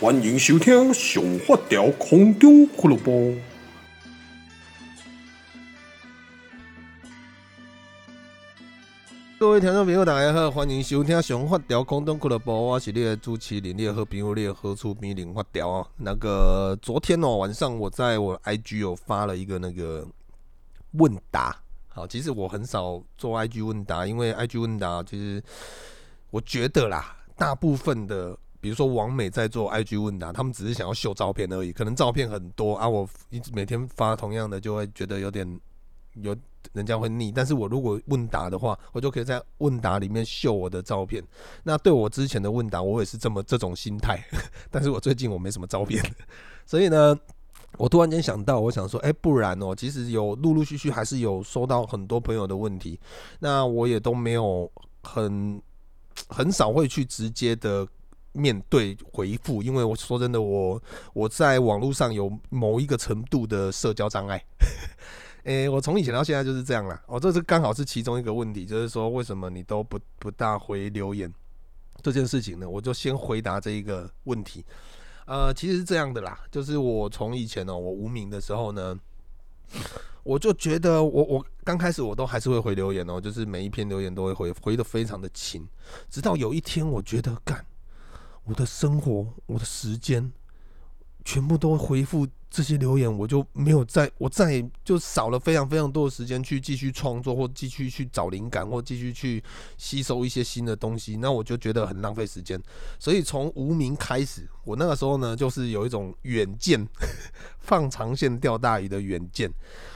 欢迎收听《上发条空中俱乐部》。各位听众朋友，大家好，欢迎收听《上发条空中俱乐部》，我是你的主持人，你的好朋友，你的好厝边林发条啊。那个昨天哦晚上，我在我 IG 有发了一个那个问答。好，其实我很少做 IG 问答，因为 IG 问答其实我觉得啦，大部分的。比如说王美在做 IG 问答，他们只是想要秀照片而已，可能照片很多啊，我一直每天发同样的，就会觉得有点有人家会腻。但是我如果问答的话，我就可以在问答里面秀我的照片。那对我之前的问答，我也是这么这种心态。但是我最近我没什么照片，所以呢，我突然间想到，我想说，哎，不然哦，其实有陆陆续续还是有收到很多朋友的问题，那我也都没有很很少会去直接的。面对回复，因为我说真的，我我在网络上有某一个程度的社交障碍。诶、我从以前到现在就是这样啦。哦，这是刚好是其中一个问题，就是说为什么你都不不大回留言这件事情呢？我就先回答这一个问题。呃，其实是这样的啦，就是我从以前呢、我无名的时候呢，我就觉得我我刚开始我都还是会回留言哦、就是每一篇留言都会回，回的非常的勤。直到有一天，我觉得干。我的生活，我的时间，全部都回复这些留言，我就没有再，我再也就少了非常非常多的时间去继续创作，或继续去找灵感，或继续去吸收一些新的东西。那我就觉得很浪费时间。所以从无名开始，我那个时候呢，就是有一种远见，放长线钓大鱼的远见。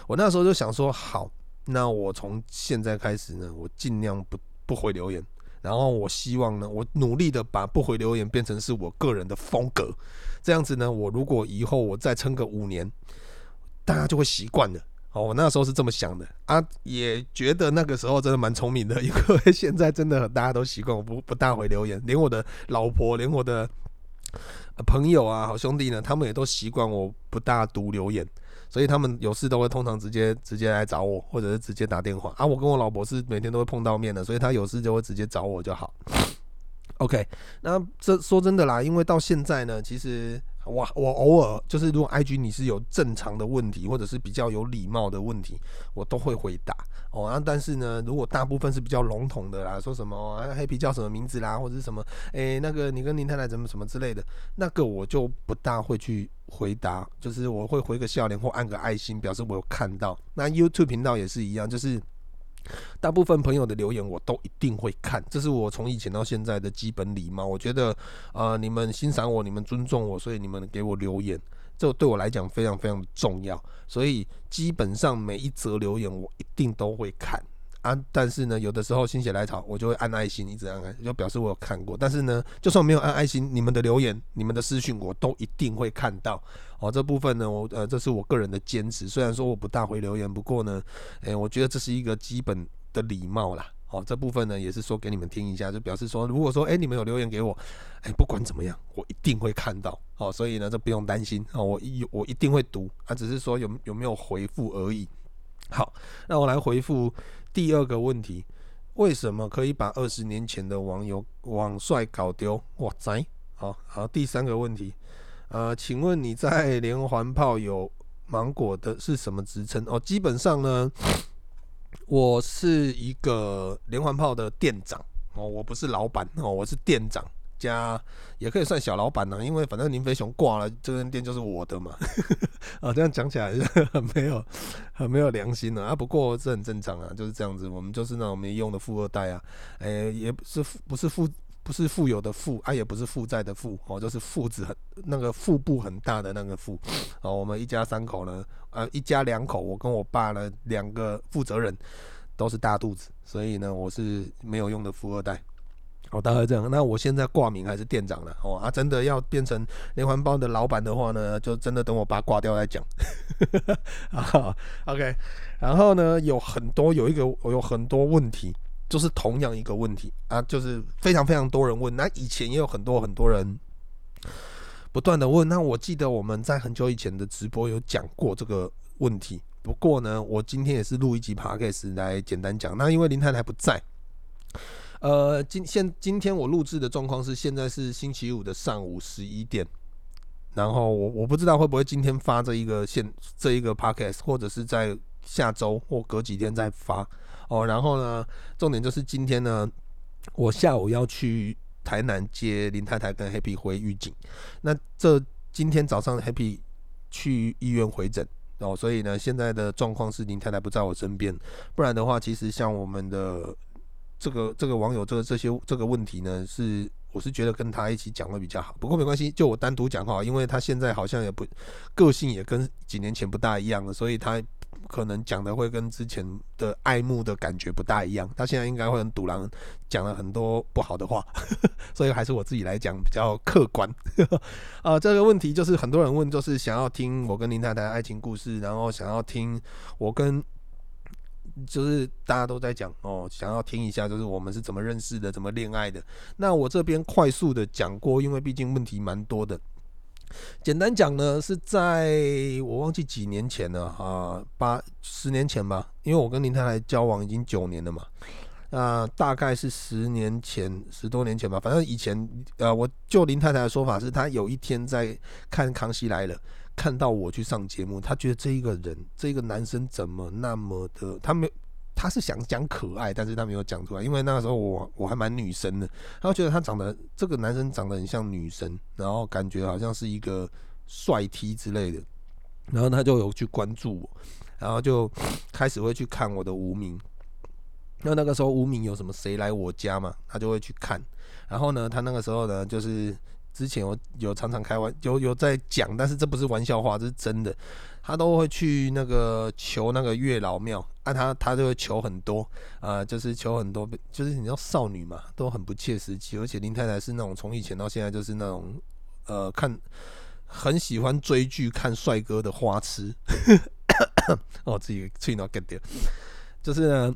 我那时候就想说，好，那我从现在开始呢，我尽量不不回留言。然后我希望呢，我努力的把不回留言变成是我个人的风格，这样子呢，我如果以后我再撑个五年，大家就会习惯了。哦，我那时候是这么想的啊，也觉得那个时候真的蛮聪明的，因为现在真的大家都习惯我不不大回留言，连我的老婆，连我的朋友啊，好兄弟呢，他们也都习惯我不大读留言。所以他们有事都会通常直接直接来找我，或者是直接打电话啊。我跟我老婆是每天都会碰到面的，所以他有事就会直接找我就好。OK，那这说真的啦，因为到现在呢，其实我我偶尔就是如果 IG 你是有正常的问题，或者是比较有礼貌的问题，我都会回答哦。那但是呢，如果大部分是比较笼统的啦，说什么黑皮叫什么名字啦，或者是什么诶那个你跟林太太怎么什么之类的，那个我就不大会去回答，就是我会回个笑脸或按个爱心，表示我有看到。那 YouTube 频道也是一样，就是。大部分朋友的留言我都一定会看，这是我从以前到现在的基本礼貌。我觉得，呃，你们欣赏我，你们尊重我，所以你们给我留言，这对我来讲非常非常重要。所以基本上每一则留言我一定都会看。啊，但是呢，有的时候心血来潮，我就会按爱心，一直按按，就表示我有看过。但是呢，就算没有按爱心，你们的留言、你们的私讯，我都一定会看到。哦，这部分呢，我呃，这是我个人的坚持。虽然说我不大回留言，不过呢，诶、我觉得这是一个基本的礼貌啦。哦，这部分呢，也是说给你们听一下，就表示说，如果说诶、你们有留言给我，诶、不管怎么样，我一定会看到。哦，所以呢，这不用担心。哦，我一我一定会读，啊，只是说有有没有回复而已。好，那我来回复。第二个问题，为什么可以把二十年前的网友网帅搞丢？哇塞！好好，第三个问题，呃，请问你在连环炮有芒果的是什么职称？哦，基本上呢，我是一个连环炮的店长哦，我不是老板哦，我是店长。家也可以算小老板呢，因为反正林飞雄挂了，这间店就是我的嘛。啊，这样讲起来 很没有很没有良心了啊。不过这很正常啊，就是这样子。我们就是那种没用的富二代啊，诶、也不是富不是富不是富有的富啊，也不是负债的负哦，就是腹子很那个腹部很大的那个富。哦，我们一家三口呢，呃，一家两口，我跟我爸呢两个负责人都是大肚子，所以呢，我是没有用的富二代。哦，大概这样。那我现在挂名还是店长了哦。啊，真的要变成连环包的老板的话呢，就真的等我爸挂掉再讲。啊，OK。然后呢，有很多有一个我有很多问题，就是同样一个问题啊，就是非常非常多人问。那以前也有很多很多人不断的问。那我记得我们在很久以前的直播有讲过这个问题。不过呢，我今天也是录一集 Podcast 来简单讲。那因为林太太不在。呃，今现今天我录制的状况是现在是星期五的上午十一点然后我我不知道会不会今天发这一个现这一个 podcast，或者是在下周或隔几天再发哦。然后呢，重点就是今天呢，我下午要去台南接林太太跟 Happy 回预警。那这今天早上 Happy 去医院回诊哦，所以呢，现在的状况是林太太不在我身边。不然的话，其实像我们的这个这个网友这个这些这个问题呢是。我是觉得跟他一起讲会比较好，不过没关系，就我单独讲话，因为他现在好像也不个性也跟几年前不大一样了，所以他可能讲的会跟之前的爱慕的感觉不大一样。他现在应该会很堵狼，讲了很多不好的话，所以还是我自己来讲比较客观。啊、这个问题就是很多人问，就是想要听我跟林太太的爱情故事，然后想要听我跟。就是大家都在讲哦，想要听一下，就是我们是怎么认识的，怎么恋爱的。那我这边快速的讲过，因为毕竟问题蛮多的。简单讲呢，是在我忘记几年前了啊，八十年前吧。因为我跟林太太交往已经九年了嘛，那大概是十年前，十多年前吧。反正以前呃，我就林太太的说法是，她有一天在看《康熙来了》。看到我去上节目，他觉得这一个人，这个男生怎么那么的，他没有，他是想讲可爱，但是他没有讲出来，因为那个时候我我还蛮女生的，他觉得他长得这个男生长得很像女生，然后感觉好像是一个帅 T 之类的，然后他就有去关注我，然后就开始会去看我的无名，因为那个时候无名有什么谁来我家嘛，他就会去看，然后呢，他那个时候呢就是。之前我有常常开玩有有在讲，但是这不是玩笑话，这是真的。他都会去那个求那个月老庙，啊，他他就会求很多啊、就是求很多，就是你知道少女嘛，都很不切实际。而且林太太是那种从以前到现在就是那种呃看很喜欢追剧、看帅哥的花痴。哦，自己吹到 get 掉，就是呢，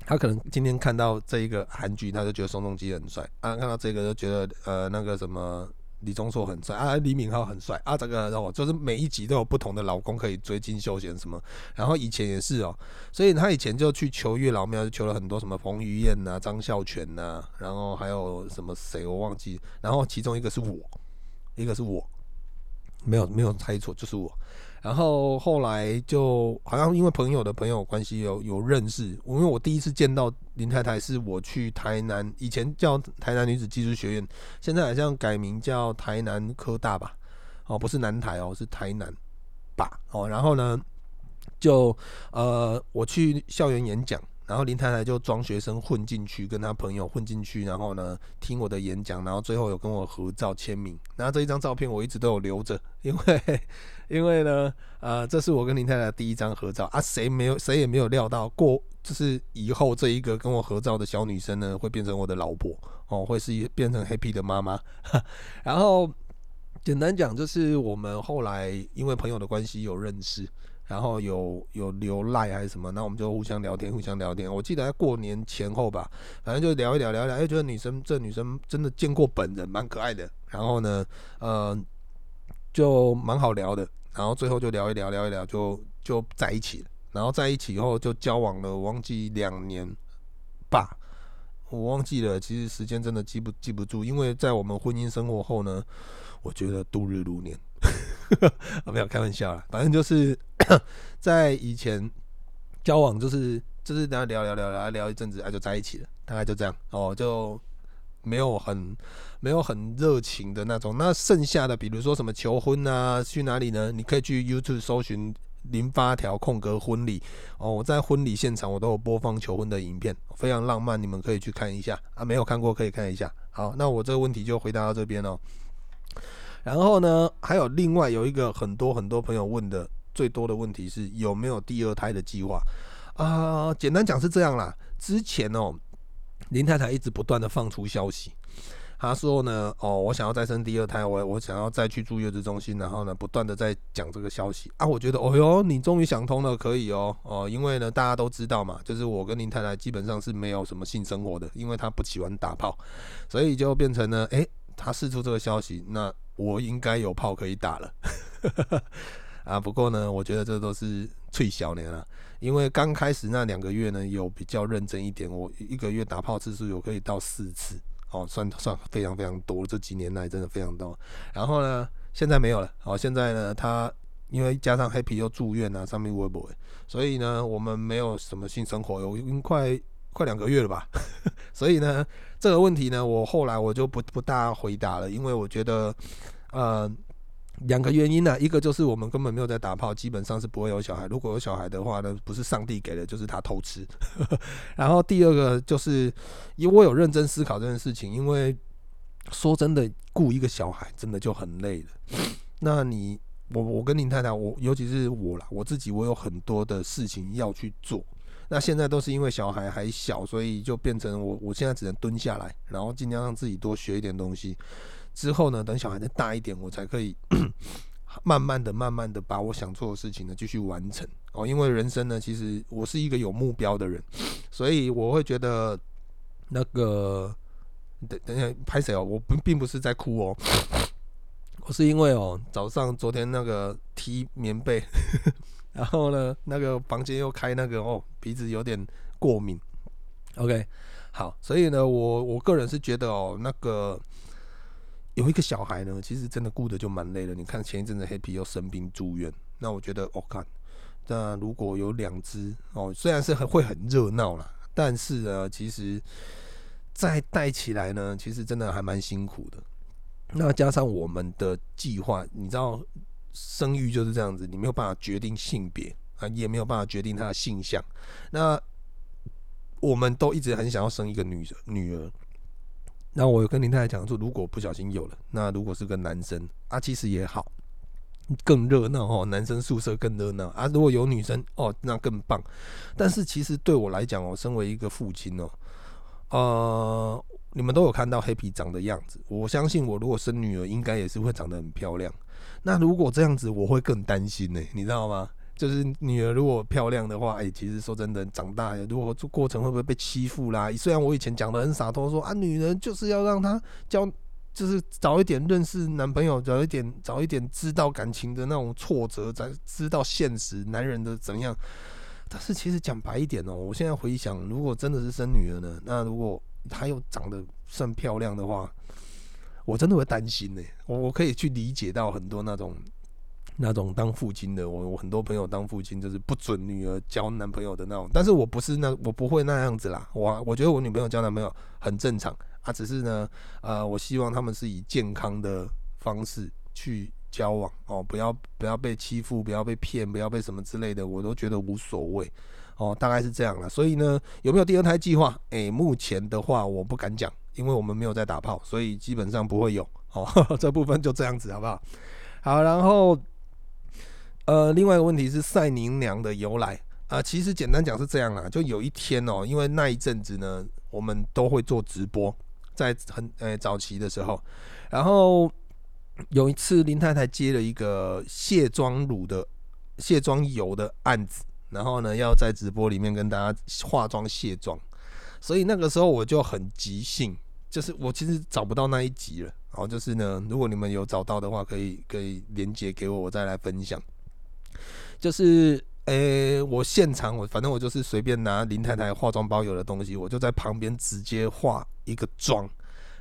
他可能今天看到这一个韩剧，他就觉得宋仲基很帅啊，看到这个就觉得呃那个什么。李钟硕很帅啊，李敏镐很帅啊，这个让我就是每一集都有不同的老公可以追金秀贤什么，然后以前也是哦，所以他以前就去求月老庙，就求了很多什么彭于晏呐、张孝全呐、然后还有什么谁我忘记，然后其中一个是我，一个是我，没有没有猜错，就是我。然后后来就好像因为朋友的朋友关系有有认识，因为我第一次见到林太太是我去台南，以前叫台南女子技术学院，现在好像改名叫台南科大吧？哦，不是南台哦，是台南吧？哦，然后呢，就呃我去校园演讲。然后林太太就装学生混进去，跟她朋友混进去，然后呢听我的演讲，然后最后有跟我合照签名。然后这一张照片我一直都有留着，因为 因为呢，呃，这是我跟林太太第一张合照啊，谁没有谁也没有料到过，就是以后这一个跟我合照的小女生呢，会变成我的老婆哦，会是变成 Happy 的妈妈。然后简单讲，就是我们后来因为朋友的关系有认识。然后有有留赖还是什么，那我们就互相聊天，互相聊天。我记得在过年前后吧，反正就聊一聊，聊聊，哎，觉得女生这女生真的见过本人，蛮可爱的。然后呢，呃，就蛮好聊的。然后最后就聊一聊，聊一聊，就就在一起了。然后在一起以后就交往了，忘记两年吧，我忘记了。其实时间真的记不记不住，因为在我们婚姻生活后呢，我觉得度日如年。我 没有开玩笑啦，反正就是 在以前交往，就是就是大家聊聊聊聊聊一阵子，啊，就在一起了，大概就这样哦，就没有很没有很热情的那种。那剩下的，比如说什么求婚啊，去哪里呢？你可以去 YouTube 搜寻零发条空格婚礼哦。我在婚礼现场，我都有播放求婚的影片，非常浪漫，你们可以去看一下啊。没有看过可以看一下。好，那我这个问题就回答到这边哦。然后呢，还有另外有一个很多很多朋友问的最多的问题是有没有第二胎的计划啊？简单讲是这样啦，之前哦，林太太一直不断的放出消息，她说呢，哦，我想要再生第二胎，我我想要再去住月子中心，然后呢，不断的在讲这个消息啊。我觉得，哦哟，你终于想通了，可以哦，哦，因为呢，大家都知道嘛，就是我跟林太太基本上是没有什么性生活的，因为她不喜欢打炮，所以就变成呢，诶，她试出这个消息，那。我应该有炮可以打了，啊，不过呢，我觉得这都是脆小年了，因为刚开始那两个月呢，有比较认真一点，我一个月打炮次数有可以到四次，哦，算算非常非常多，这几年来真的非常多。然后呢，现在没有了。哦，现在呢，他因为加上 Happy 又住院啊，上面微博，所以呢，我们没有什么性生活，有已经快快两个月了吧。所以呢，这个问题呢，我后来我就不不大回答了，因为我觉得，呃。两个原因呢、一个就是我们根本没有在打炮，基本上是不会有小孩。如果有小孩的话呢，不是上帝给的，就是他偷吃。然后第二个就是，因为我有认真思考这件事情，因为说真的，雇一个小孩真的就很累了。那你，我，我跟林太太，我尤其是我啦，我自己，我有很多的事情要去做。那现在都是因为小孩还小，所以就变成我，我现在只能蹲下来，然后尽量让自己多学一点东西。之后呢，等小孩再大一点，我才可以 慢慢的、慢慢的把我想做的事情呢继续完成哦。因为人生呢，其实我是一个有目标的人，所以我会觉得那个等等下拍谁哦，我不并不是在哭哦，我是因为哦早上昨天那个踢棉被，然后呢那个房间又开那个哦鼻子有点过敏。OK，好，所以呢我我个人是觉得哦那个。有一个小孩呢，其实真的顾得就蛮累的。你看前一阵子黑皮又生病住院，那我觉得、哦、看，那如果有两只哦，虽然是很会很热闹啦，但是呢，其实再带起来呢，其实真的还蛮辛苦的。那加上我们的计划，你知道生育就是这样子，你没有办法决定性别啊，也没有办法决定他的性向。那我们都一直很想要生一个女女儿。那我有跟林太太讲说，如果不小心有了，那如果是个男生啊，其实也好，更热闹哦，男生宿舍更热闹啊。如果有女生哦，那更棒。但是其实对我来讲哦，身为一个父亲哦，呃，你们都有看到黑皮长的样子，我相信我如果生女儿，应该也是会长得很漂亮。那如果这样子，我会更担心呢，你知道吗？就是女儿如果漂亮的话，哎、其实说真的，长大如果这过程会不会被欺负啦？虽然我以前讲的很洒脱，说啊，女人就是要让她交，就是早一点认识男朋友，早一点早一点知道感情的那种挫折，才知道现实男人的怎样。但是其实讲白一点哦、我现在回想，如果真的是生女儿呢，那如果她又长得算漂亮的话，我真的会担心呢、我我可以去理解到很多那种。那种当父亲的，我我很多朋友当父亲就是不准女儿交男朋友的那种，但是我不是那我不会那样子啦，我我觉得我女朋友交男朋友很正常啊，只是呢，呃，我希望他们是以健康的方式去交往哦，不要不要被欺负，不要被骗，不要被什么之类的，我都觉得无所谓哦，大概是这样了。所以呢，有没有第二胎计划？诶，目前的话我不敢讲，因为我们没有在打炮，所以基本上不会有哦，这部分就这样子好不好？好，然后。呃，另外一个问题是赛宁娘的由来啊，其实简单讲是这样啦，就有一天哦，因为那一阵子呢，我们都会做直播，在很呃早期的时候，然后有一次林太太接了一个卸妆乳的卸妆油的案子，然后呢要在直播里面跟大家化妆卸妆，所以那个时候我就很即兴，就是我其实找不到那一集了，然后就是呢，如果你们有找到的话，可以可以连接给我，我再来分享。就是，诶、我现场我反正我就是随便拿林太太化妆包有的东西，我就在旁边直接化一个妆，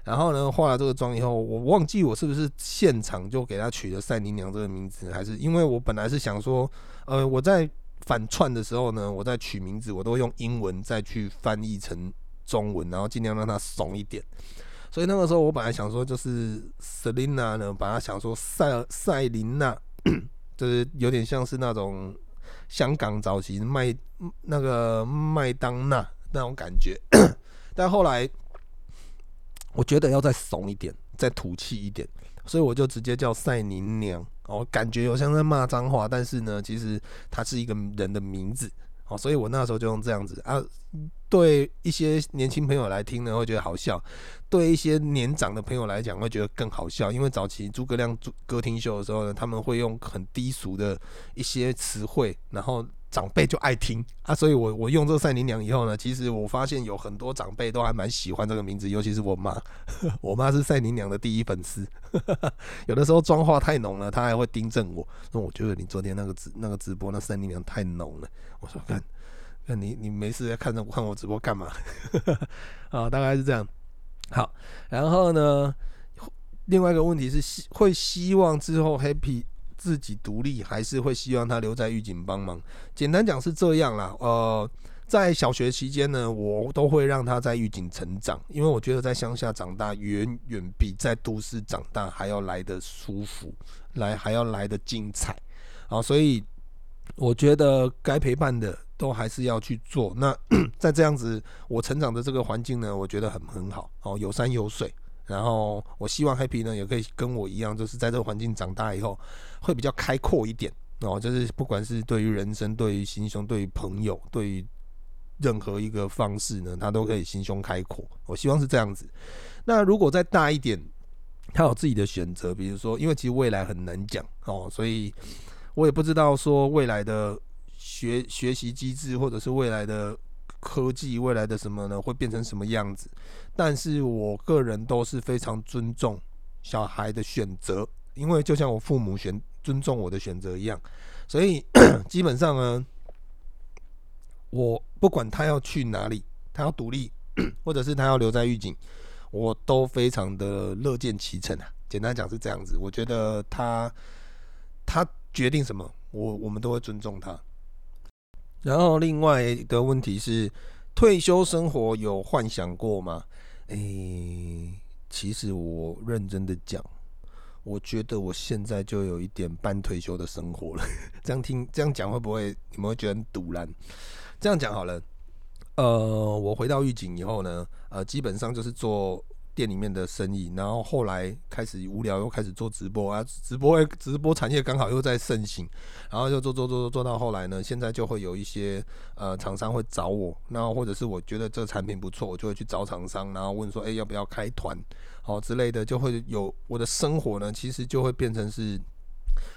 然后呢，化了这个妆以后，我忘记我是不是现场就给她取了赛琳娘这个名字，还是因为我本来是想说，呃，我在反串的时候呢，我在取名字，我都会用英文再去翻译成中文，然后尽量让他怂一点。所以那个时候我本来想说，就是 Selina 呢，把它想说赛赛琳娜。就是有点像是那种香港早期麦那个麦当娜那种感觉，但后来我觉得要再怂一点，再土气一点，所以我就直接叫赛宁娘哦，感觉有像在骂脏话，但是呢，其实它是一个人的名字哦，所以我那时候就用这样子啊。对一些年轻朋友来听呢，会觉得好笑；对一些年长的朋友来讲，会觉得更好笑。因为早期诸葛亮歌厅秀的时候呢，他们会用很低俗的一些词汇，然后长辈就爱听啊。所以我我用这个赛琳娘以后呢，其实我发现有很多长辈都还蛮喜欢这个名字，尤其是我妈，我妈是赛琳娘的第一粉丝。有的时候妆化太浓了，她还会盯正我，说我觉得你昨天那个直那个直播那赛琳娘太浓了。我说看。那你你没事在看着我看我直播干嘛？啊，大概是这样。好，然后呢，另外一个问题是，希会希望之后 Happy 自己独立，还是会希望他留在狱警帮忙？简单讲是这样啦。呃，在小学期间呢，我都会让他在狱警成长，因为我觉得在乡下长大远远比在都市长大还要来得舒服，来还要来得精彩。啊，所以我觉得该陪伴的都还是要去做。那 在这样子我成长的这个环境呢，我觉得很很好哦，有山有水。然后我希望 Happy 呢也可以跟我一样，就是在这个环境长大以后，会比较开阔一点哦。就是不管是对于人生、对于心胸、对于朋友、对于任何一个方式呢，他都可以心胸开阔。我希望是这样子。那如果再大一点，他有自己的选择，比如说，因为其实未来很难讲哦，所以我也不知道说未来的学学习机制，或者是未来的。科技未来的什么呢？会变成什么样子？但是我个人都是非常尊重小孩的选择，因为就像我父母选尊重我的选择一样，所以 基本上呢，我不管他要去哪里，他要独立，或者是他要留在狱警，我都非常的乐见其成啊。简单讲是这样子，我觉得他他决定什么，我我们都会尊重他。然后另外一个问题是，退休生活有幻想过吗？诶、其实我认真的讲，我觉得我现在就有一点半退休的生活了。这样听这样讲会不会你们会觉得很赌烂？这样讲好了，呃，我回到狱警以后呢，呃，基本上就是做。店里面的生意，然后后来开始无聊，又开始做直播啊，直播直播产业刚好又在盛行，然后就做做做做做到后来呢，现在就会有一些呃厂商会找我，然后或者是我觉得这个产品不错，我就会去找厂商，然后问说，哎，要不要开团，好之类的，就会有我的生活呢，其实就会变成是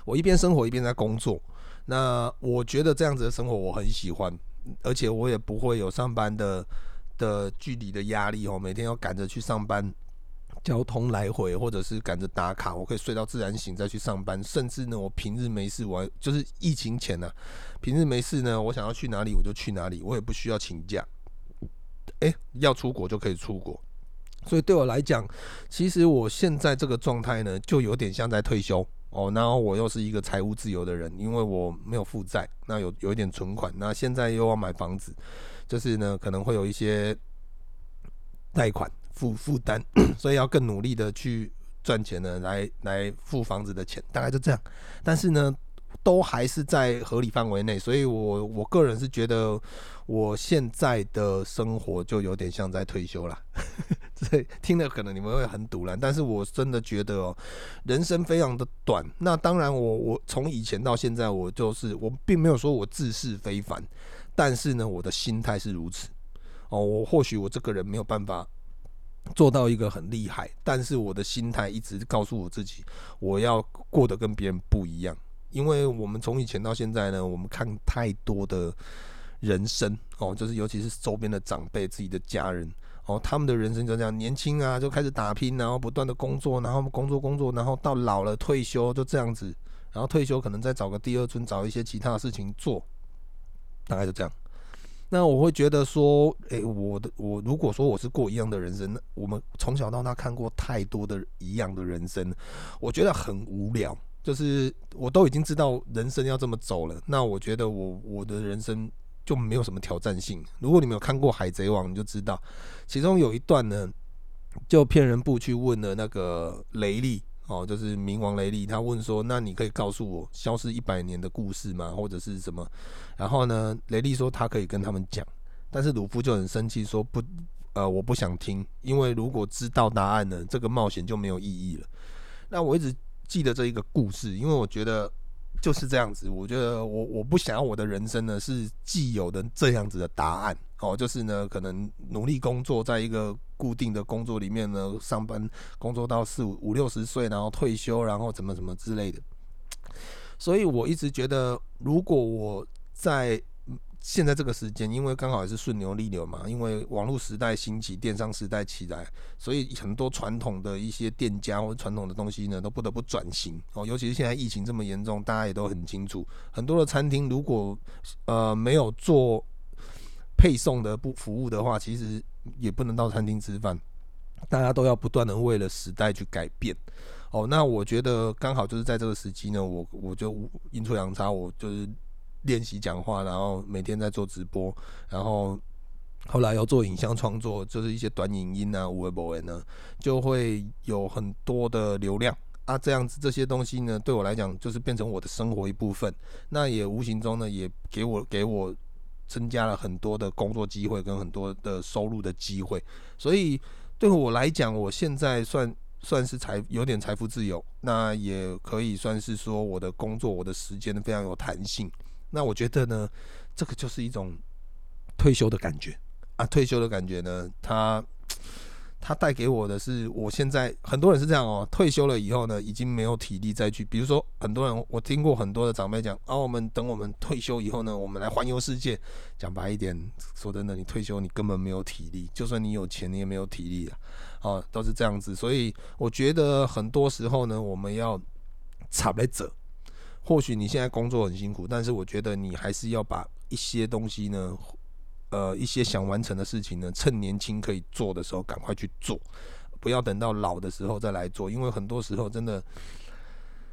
我一边生活一边在工作，那我觉得这样子的生活我很喜欢，而且我也不会有上班的。的距离的压力哦，每天要赶着去上班，交通来回，或者是赶着打卡，我可以睡到自然醒再去上班。甚至呢，我平日没事，我就是疫情前呢、啊，平日没事呢，我想要去哪里我就去哪里，我也不需要请假。诶，要出国就可以出国。所以对我来讲，其实我现在这个状态呢，就有点像在退休哦。然后我又是一个财务自由的人，因为我没有负债，那有有一点存款，那现在又要买房子。就是呢，可能会有一些贷款负负担，所以要更努力的去赚钱呢，来来付房子的钱，大概就这样。但是呢，都还是在合理范围内，所以我我个人是觉得我现在的生活就有点像在退休了。所以听了可能你们会很堵然，但是我真的觉得哦，人生非常的短。那当然我，我我从以前到现在，我就是我并没有说我自视非凡。但是呢，我的心态是如此哦。我或许我这个人没有办法做到一个很厉害，但是我的心态一直告诉我自己，我要过得跟别人不一样。因为我们从以前到现在呢，我们看太多的人生哦，就是尤其是周边的长辈、自己的家人哦，他们的人生就这样，年轻啊就开始打拼，然后不断的工作，然后工作工作，然后到老了退休就这样子，然后退休可能再找个第二春，找一些其他的事情做。大概就这样，那我会觉得说，诶、我的我如果说我是过一样的人生，我们从小到大看过太多的一样的人生，我觉得很无聊。就是我都已经知道人生要这么走了，那我觉得我我的人生就没有什么挑战性。如果你没有看过《海贼王》，你就知道，其中有一段呢，就骗人部去问了那个雷利。哦，就是冥王雷利，他问说：“那你可以告诉我消失一百年的故事吗？或者是什么？”然后呢，雷利说他可以跟他们讲，但是鲁夫就很生气说：“不，呃，我不想听，因为如果知道答案呢，这个冒险就没有意义了。”那我一直记得这一个故事，因为我觉得就是这样子。我觉得我我不想要我的人生呢是既有的这样子的答案。哦，就是呢，可能努力工作，在一个固定的工作里面呢，上班工作到四五五六十岁，然后退休，然后怎么怎么之类的。所以我一直觉得，如果我在现在这个时间，因为刚好也是顺流逆流嘛，因为网络时代兴起，电商时代起来，所以很多传统的一些店家或传统的东西呢，都不得不转型。哦，尤其是现在疫情这么严重，大家也都很清楚，很多的餐厅如果呃没有做。配送的不服务的话，其实也不能到餐厅吃饭。大家都要不断的为了时代去改变。哦，那我觉得刚好就是在这个时期呢，我我就阴错阳差，我就是练习讲话，然后每天在做直播，然后后来要做影像创作，就是一些短影音啊、微博呢，就会有很多的流量啊，这样子这些东西呢，对我来讲就是变成我的生活一部分，那也无形中呢，也给我给我增加了很多的工作机会跟很多的收入的机会，所以对我来讲，我现在算。算是财有点财富自由，那也可以算是说我的工作，我的时间非常有弹性。那我觉得呢，这个就是一种退休的感觉啊，退休的感觉呢，它。他带给我的是，我现在很多人是这样哦，退休了以后呢，已经没有体力再去。比如说，很多人我听过很多的长辈讲，啊，我们等我们退休以后呢，我们来环游世界。讲白一点，说真的，你退休你根本没有体力，就算你有钱，你也没有体力啊，哦，都是这样子。所以我觉得很多时候呢，我们要插来者。或许你现在工作很辛苦，但是我觉得你还是要把一些东西呢。呃，一些想完成的事情呢，趁年轻可以做的时候赶快去做，不要等到老的时候再来做，因为很多时候真的，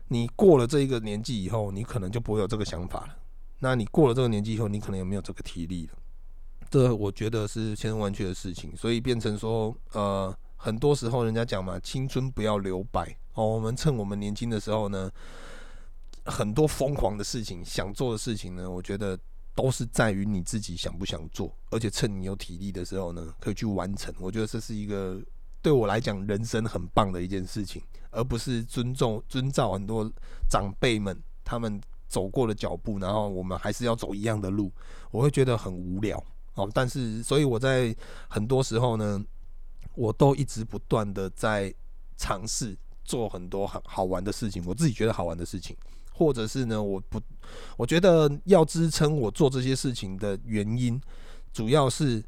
你过了这一个年纪以后，你可能就不会有这个想法了。那你过了这个年纪以后，你可能也没有这个体力了。这我觉得是千真万确的事情，所以变成说，呃，很多时候人家讲嘛，青春不要留白哦。我们趁我们年轻的时候呢，很多疯狂的事情，想做的事情呢，我觉得。都是在于你自己想不想做，而且趁你有体力的时候呢，可以去完成。我觉得这是一个对我来讲人生很棒的一件事情，而不是尊重、遵照很多长辈们他们走过的脚步，然后我们还是要走一样的路，我会觉得很无聊哦。但是，所以我在很多时候呢，我都一直不断的在尝试做很多很好玩的事情，我自己觉得好玩的事情。或者是呢，我不，我觉得要支撑我做这些事情的原因，主要是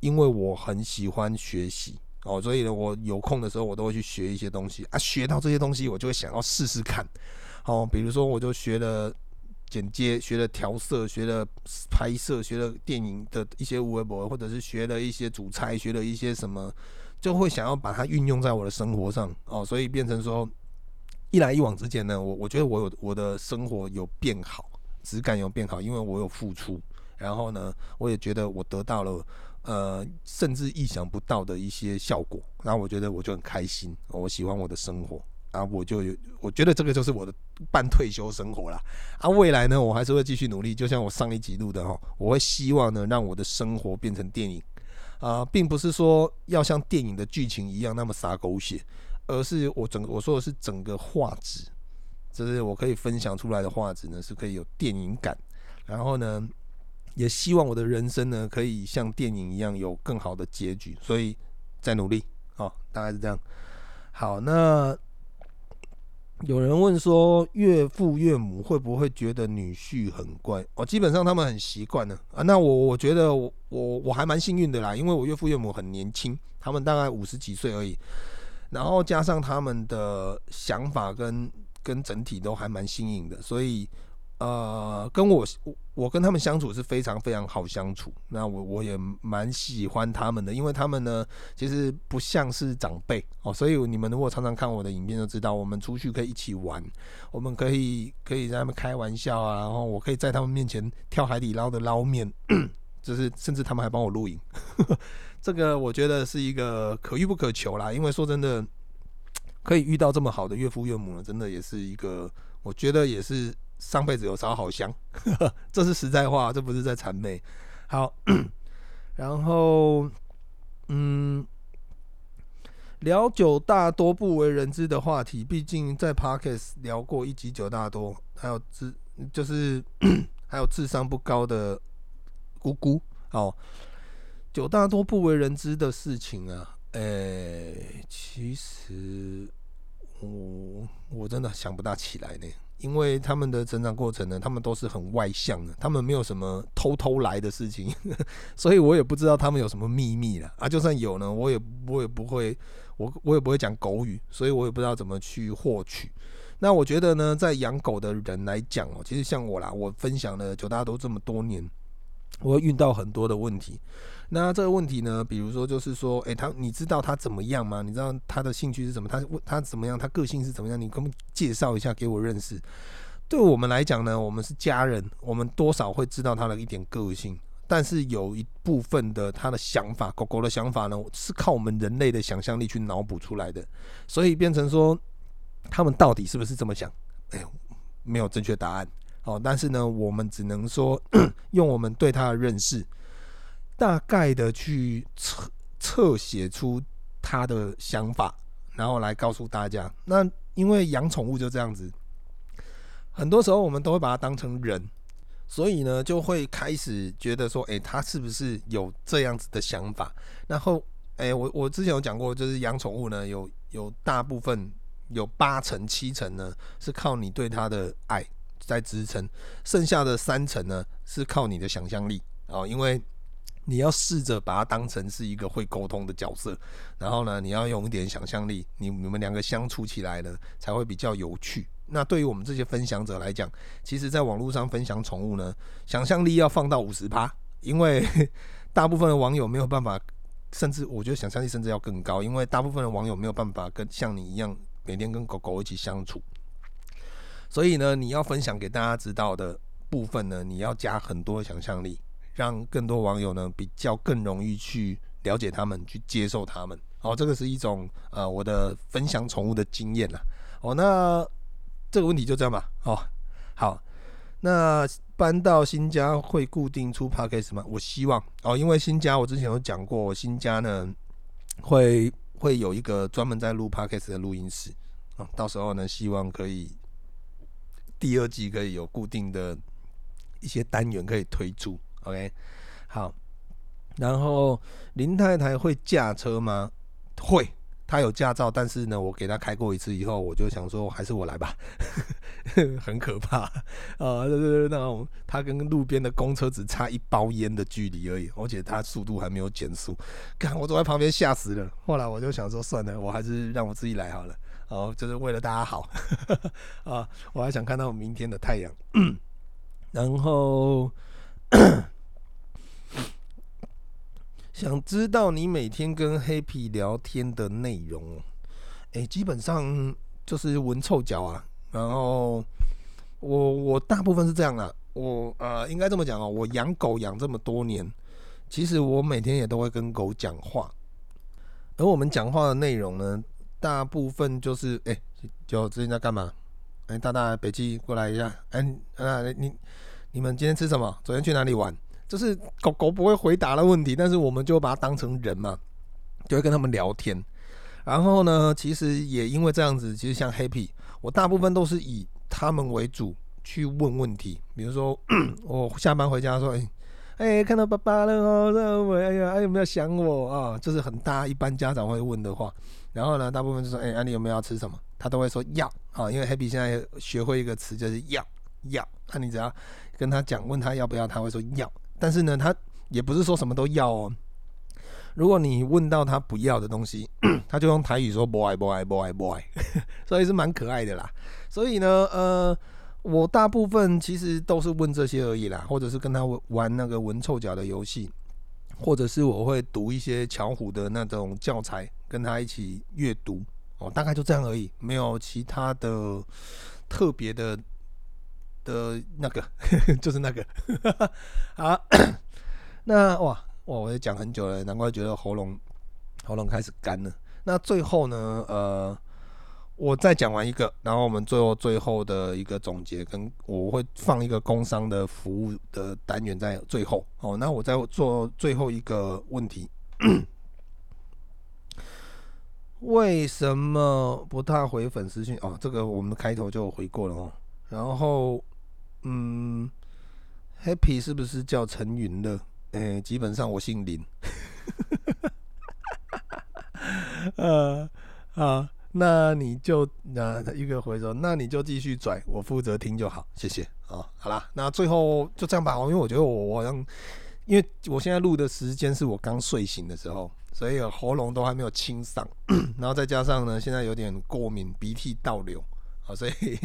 因为我很喜欢学习。哦，所以呢，我有空的时候我都会去学一些东西。啊，学到这些东西我就会想要试试看，哦，比如说我就学了剪接，学了调色，学了拍摄，学了电影的一些微博，或者是学了一些煮菜，学了一些什么，就会想要把它运用在我的生活上。哦，所以变成说。一来一往之间呢，我我觉得我有我的生活有变好，质感有变好，因为我有付出，然后呢，我也觉得我得到了呃，甚至意想不到的一些效果，然后我觉得我就很开心，我喜欢我的生活，然后我就有我觉得这个就是我的半退休生活啦。啊，未来呢，我还是会继续努力，就像我上一集录的哈，我会希望呢，让我的生活变成电影啊，并不是说要像电影的剧情一样那么洒狗血。而是我整个我说的是整个画质，就是我可以分享出来的画质呢，是可以有电影感。然后呢，也希望我的人生呢，可以像电影一样有更好的结局。所以在努力，哦，大概是这样。好，那有人问说，岳父岳母会不会觉得女婿很乖？哦，基本上他们很习惯呢啊。那我我觉得我我我还蛮幸运的啦，因为我岳父岳母很年轻，他们大概五十几岁而已。然后加上他们的想法跟跟整体都还蛮新颖的，所以呃，跟我我跟他们相处是非常非常好相处。那我我也蛮喜欢他们的，因为他们呢其实不像是长辈哦，所以你们如果常常看我的影片就知道，我们出去可以一起玩，我们可以可以在他们开玩笑啊，然后我可以在他们面前跳海底捞的捞面，就是甚至他们还帮我录影。这个我觉得是一个可遇不可求啦，因为说真的，可以遇到这么好的岳父岳母呢，真的也是一个，我觉得也是上辈子有烧好香，这是实在话，这不是在谄媚。好，然后，嗯，聊九大多不为人知的话题，毕竟在 Podcast 聊过一集九大多，还有智就是 还有智商不高的姑姑，哦。九大多不为人知的事情啊，诶、其实我我真的想不大起来呢，因为他们的成长过程呢，他们都是很外向的，他们没有什么偷偷来的事情，所以我也不知道他们有什么秘密了啊。就算有呢，我也我也不会，我我也不会讲狗语，所以我也不知道怎么去获取。那我觉得呢，在养狗的人来讲哦，其实像我啦，我分享了九大多这么多年。我会遇到很多的问题。那这个问题呢，比如说就是说，诶，他你知道他怎么样吗？你知道他的兴趣是什么？他他怎么样？他个性是怎么样？你可不可以介绍一下给我认识？对我们来讲呢，我们是家人，我们多少会知道他的一点个性，但是有一部分的他的想法，狗狗的想法呢，是靠我们人类的想象力去脑补出来的，所以变成说，他们到底是不是这么想？哎呦，没有正确答案。哦，但是呢，我们只能说 用我们对他的认识。大概的去侧侧写出他的想法，然后来告诉大家。那因为养宠物就这样子，很多时候我们都会把它当成人，所以呢就会开始觉得说，诶，他是不是有这样子的想法？然后，诶，我我之前有讲过，就是养宠物呢，有有大部分有八成七成呢是靠你对它的爱在支撑，剩下的三成呢是靠你的想象力哦，因为。你要试着把它当成是一个会沟通的角色，然后呢，你要用一点想象力，你你们两个相处起来呢，才会比较有趣。那对于我们这些分享者来讲，其实在网络上分享宠物呢，想象力要放到五十趴，因为 大部分的网友没有办法，甚至我觉得想象力甚至要更高，因为大部分的网友没有办法跟像你一样每天跟狗狗一起相处，所以呢，你要分享给大家知道的部分呢，你要加很多想象力。让更多网友呢比较更容易去了解他们，去接受他们。哦，这个是一种呃我的分享宠物的经验啦。哦，那这个问题就这样吧。哦，好，那搬到新家会固定出 podcast 吗？我希望哦，因为新家我之前有讲过，新家呢会会有一个专门在录 podcast 的录音室啊，到时候呢希望可以第二季可以有固定的一些单元可以推出。OK，好，然后林太太会驾车吗？会，她有驾照，但是呢，我给她开过一次以后，我就想说，还是我来吧，很可怕啊！对对对，那种她跟路边的公车只差一包烟的距离而已，而且她速度还没有减速，看我坐在旁边吓死了。后来我就想说，算了，我还是让我自己来好了，哦，就是为了大家好 啊！我还想看到明天的太阳，然后。想知道你每天跟黑皮聊天的内容？诶，基本上就是闻臭脚啊。然后我我大部分是这样啊。我呃，应该这么讲哦。我养狗养这么多年，其实我每天也都会跟狗讲话。而我们讲话的内容呢，大部分就是诶，就最近在干嘛？诶，大大北极过来一下。诶，啊你。你们今天吃什么？昨天去哪里玩？就是狗狗不会回答的问题，但是我们就把它当成人嘛，就会跟他们聊天。然后呢，其实也因为这样子，其实像 Happy，我大部分都是以他们为主去问问题。比如说，我下班回家说：“哎，哎，看到爸爸了哦，哎呀，哎有没有想我啊？”就是很大一般家长会问的话。然后呢，大部分就说：“哎，啊，你有没有要吃什么？”他都会说“要”啊，因为 Happy 现在学会一个词就是“要”。要，那你只要跟他讲，问他要不要，他会说要。但是呢，他也不是说什么都要哦。如果你问到他不要的东西，他就用台语说 “boy boy boy boy”，，所以是蛮可爱的啦。所以呢，呃，我大部分其实都是问这些而已啦，或者是跟他玩那个闻臭脚的游戏，或者是我会读一些巧虎的那种教材，跟他一起阅读哦，大概就这样而已，没有其他的特别的。的那个 就是那个 好，那哇哇，我也讲很久了，难怪觉得喉咙喉咙开始干了。那最后呢，呃，我再讲完一个，然后我们最后最后的一个总结，跟我会放一个工商的服务的单元在最后。哦，那我再做最后一个问题，为什么不太回粉丝讯？哦，这个我们开头就回过了哦，然后。嗯，Happy 是不是叫陈云乐？哎、基本上我姓林。呃，啊，那你就那一个回头，那你就继续拽，我负责听就好，谢谢啊。好啦，那最后就这样吧，因为我觉得我我好像，因为我现在录的时间是我刚睡醒的时候，所以喉咙都还没有清嗓，然后再加上呢，现在有点过敏，鼻涕倒流，啊，所以。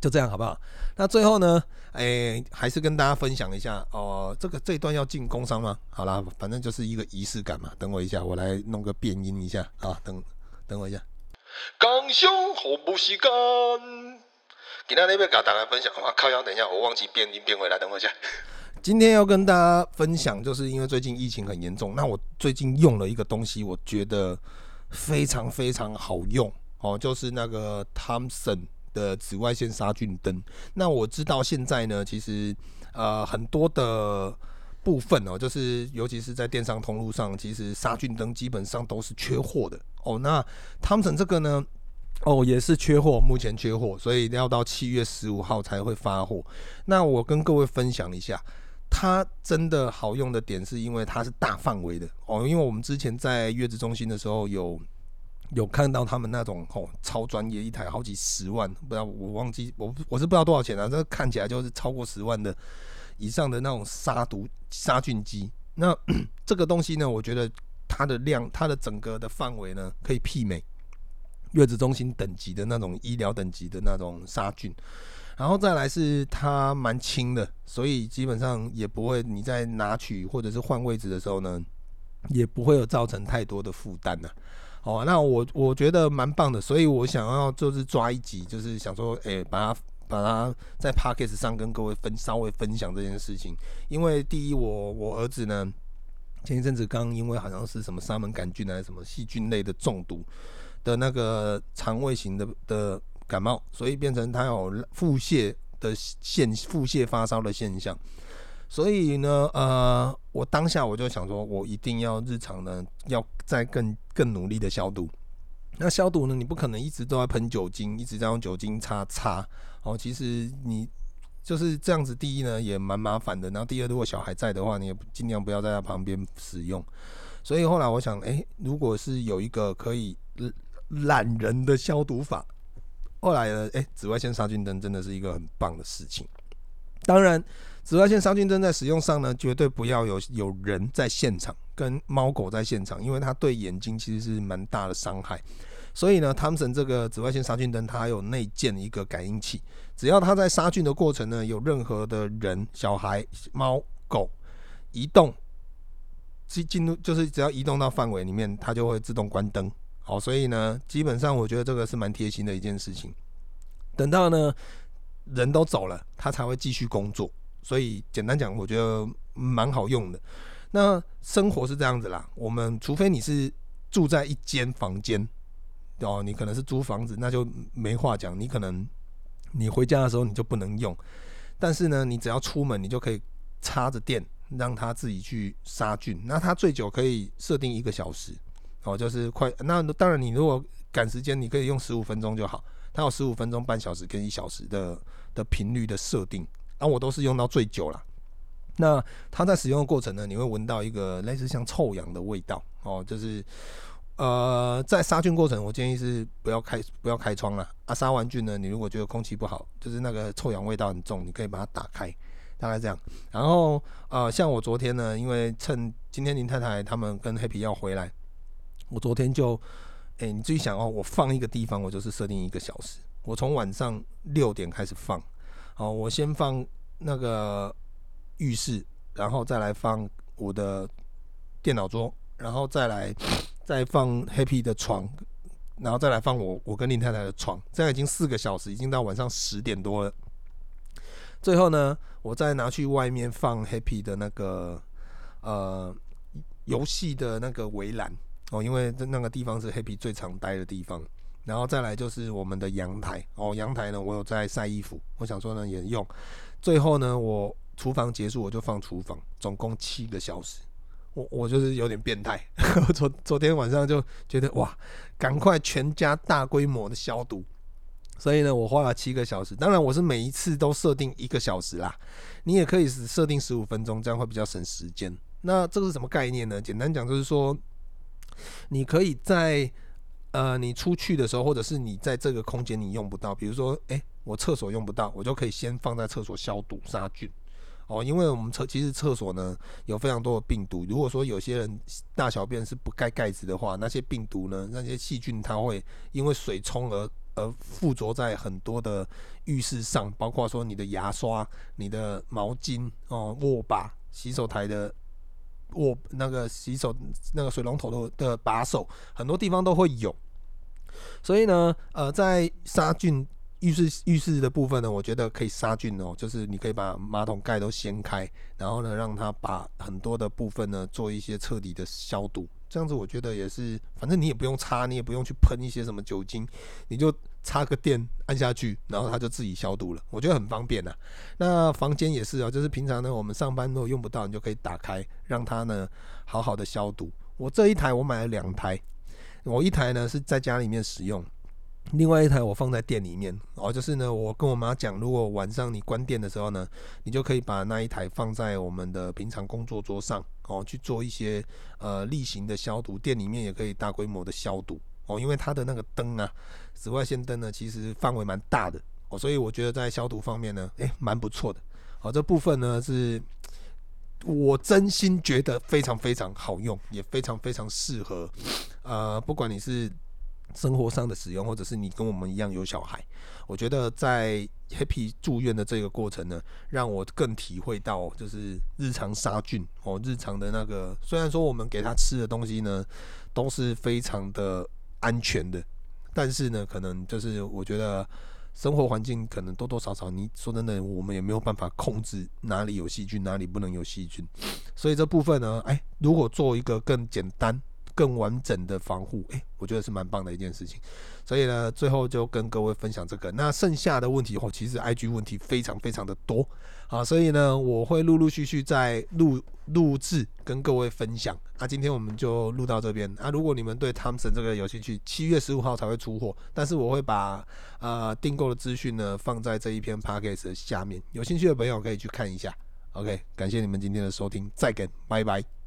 就这样好不好？那最后呢，哎、还是跟大家分享一下哦。这个这一段要进工商吗？好啦，反正就是一个仪式感嘛。等我一下，我来弄个变音一下啊。等等我一下。工商服务时间，今天那边跟大家分享。哇靠！要等一下，我忘记变音变回来。等我一下。今天要跟大家分享，就是因为最近疫情很严重，那我最近用了一个东西，我觉得非常非常好用哦，就是那个 Thomson 的紫外线杀菌灯。那我知道现在呢，其实呃很多的部分哦，就是尤其是在电商通路上，其实杀菌灯基本上都是缺货的哦。那 Thomson 这个呢，哦也是缺货，目前缺货，所以要到七月十五号才会发货。那我跟各位分享一下。它真的好用的点是因为它是大范围的哦，因为我们之前在月子中心的时候有有看到他们那种哦超专业一台好几十万，不知道我忘记我我是不知道多少钱啊，这看起来就是超过十万的以上的那种杀毒杀菌机。那 这个东西呢，我觉得它的量，它的整个的范围呢，可以媲美月子中心等级的那种医疗等级的那种杀菌。然后再来是它蛮轻的，所以基本上也不会你在拿取或者是换位置的时候呢，也不会有造成太多的负担呐。哦，那我我觉得蛮棒的，所以我想要就是抓一集，就是想说，诶，把它把它在 Podcast 上跟各位分稍微分享这件事情。因为第一，我我儿子呢，前一阵子刚因为好像是什么沙门杆菌还是什么细菌类的中毒的那个肠胃型的的。感冒，所以变成他有腹泻的现腹泻发烧的现象，所以呢，呃，我当下我就想说，我一定要日常呢，要再更更努力的消毒。那消毒呢，你不可能一直都在喷酒精，一直在用酒精擦擦。哦，其实你就是这样子。第一呢，也蛮麻烦的。然后第二，如果小孩在的话，你也尽量不要在他旁边使用。所以后来我想，哎、如果是有一个可以懒人的消毒法。后来呢，哎，紫外线杀菌灯真的是一个很棒的事情。当然，紫外线杀菌灯在使用上呢，绝对不要有有人在现场，跟猫狗在现场，因为它对眼睛其实是蛮大的伤害。所以呢，汤森这个紫外线杀菌灯，它有内建一个感应器，只要它在杀菌的过程呢，有任何的人、小孩、猫狗移动，进进入就是只要移动到范围里面，它就会自动关灯。好，所以呢，基本上我觉得这个是蛮贴心的一件事情。等到呢人都走了，他才会继续工作。所以简单讲，我觉得蛮好用的。那生活是这样子啦，我们除非你是住在一间房间，哦，你可能是租房子，那就没话讲。你可能你回家的时候你就不能用，但是呢，你只要出门，你就可以插着电，让它自己去杀菌。那它最久可以设定一个小时。哦，就是快。那当然，你如果赶时间，你可以用十五分钟就好。它有十五分钟、半小时跟一小时的的频率的设定。那我都是用到最久了。那它在使用的过程呢，你会闻到一个类似像臭氧的味道。哦，就是呃，在杀菌过程，我建议是不要开不要开窗了。啊，杀完菌呢，你如果觉得空气不好，就是那个臭氧味道很重，你可以把它打开，大概这样。然后呃，像我昨天呢，因为趁今天林太太他们跟黑皮要回来。我昨天就，哎、你自己想哦，我放一个地方，我就是设定一个小时。我从晚上六点开始放，好，我先放那个浴室，然后再来放我的电脑桌，然后再来再放 Happy 的床，然后再来放我我跟林太太的床。这样已经四个小时，已经到晚上十点多了。最后呢，我再拿去外面放 Happy 的那个呃游戏的那个围栏。哦，因为那个地方是 Happy 最常待的地方，然后再来就是我们的阳台。哦，阳台呢，我有在晒衣服，我想说呢也用。最后呢，我厨房结束我就放厨房，总共七个小时。我我就是有点变态，昨昨天晚上就觉得哇，赶快全家大规模的消毒。所以呢，我花了七个小时。当然，我是每一次都设定一个小时啦。你也可以是设定十五分钟，这样会比较省时间。那这个是什么概念呢？简单讲就是说。你可以在呃，你出去的时候，或者是你在这个空间你用不到，比如说，诶，我厕所用不到，我就可以先放在厕所消毒杀菌哦。因为我们厕其实厕所呢有非常多的病毒，如果说有些人大小便是不盖盖子的话，那些病毒呢，那些细菌它会因为水冲而而附着在很多的浴室上，包括说你的牙刷、你的毛巾哦、握把、洗手台的握那个洗手那个水龙头的的把手，很多地方都会有。所以呢，呃，在杀菌浴室浴室的部分呢，我觉得可以杀菌哦，就是你可以把马桶盖都掀开，然后呢，让它把很多的部分呢做一些彻底的消毒。这样子我觉得也是，反正你也不用擦，你也不用去喷一些什么酒精，你就插个电按下去，然后它就自己消毒了。我觉得很方便呐。那房间也是啊，就是平常呢我们上班如果用不到，你就可以打开，让它呢好好的消毒。我这一台我买了两台。我一台呢是在家里面使用，另外一台我放在店里面哦。就是呢，我跟我妈讲，如果晚上你关店的时候呢，你就可以把那一台放在我们的平常工作桌上哦，去做一些呃例行的消毒。店里面也可以大规模的消毒哦，因为它的那个灯啊，紫外线灯呢，其实范围蛮大的哦，所以我觉得在消毒方面呢，诶，蛮不错的。好，这部分呢是。我真心觉得非常非常好用，也非常非常适合。呃，不管你是生活上的使用，或者是你跟我们一样有小孩，我觉得在 Happy 住院的这个过程呢，让我更体会到就是日常杀菌哦，日常的那个。虽然说我们给他吃的东西呢都是非常的安全的，但是呢，可能就是我觉得。生活环境可能多多少少，你说真的，我们也没有办法控制哪里有细菌，哪里不能有细菌。所以这部分呢，哎，如果做一个更简单、更完整的防护，哎，我觉得是蛮棒的一件事情。所以呢，最后就跟各位分享这个。那剩下的问题哦，其实 IG 问题非常非常的多啊，所以呢，我会陆陆续续在录录制跟各位分享。那、今天我们就录到这边啊。如果你们对 Thompson 这个有兴趣，七月十五号才会出货，但是我会把呃订购的资讯呢放在这一篇 Podcast 的下面，有兴趣的朋友可以去看一下。OK，感谢你们今天的收听，再见，拜拜。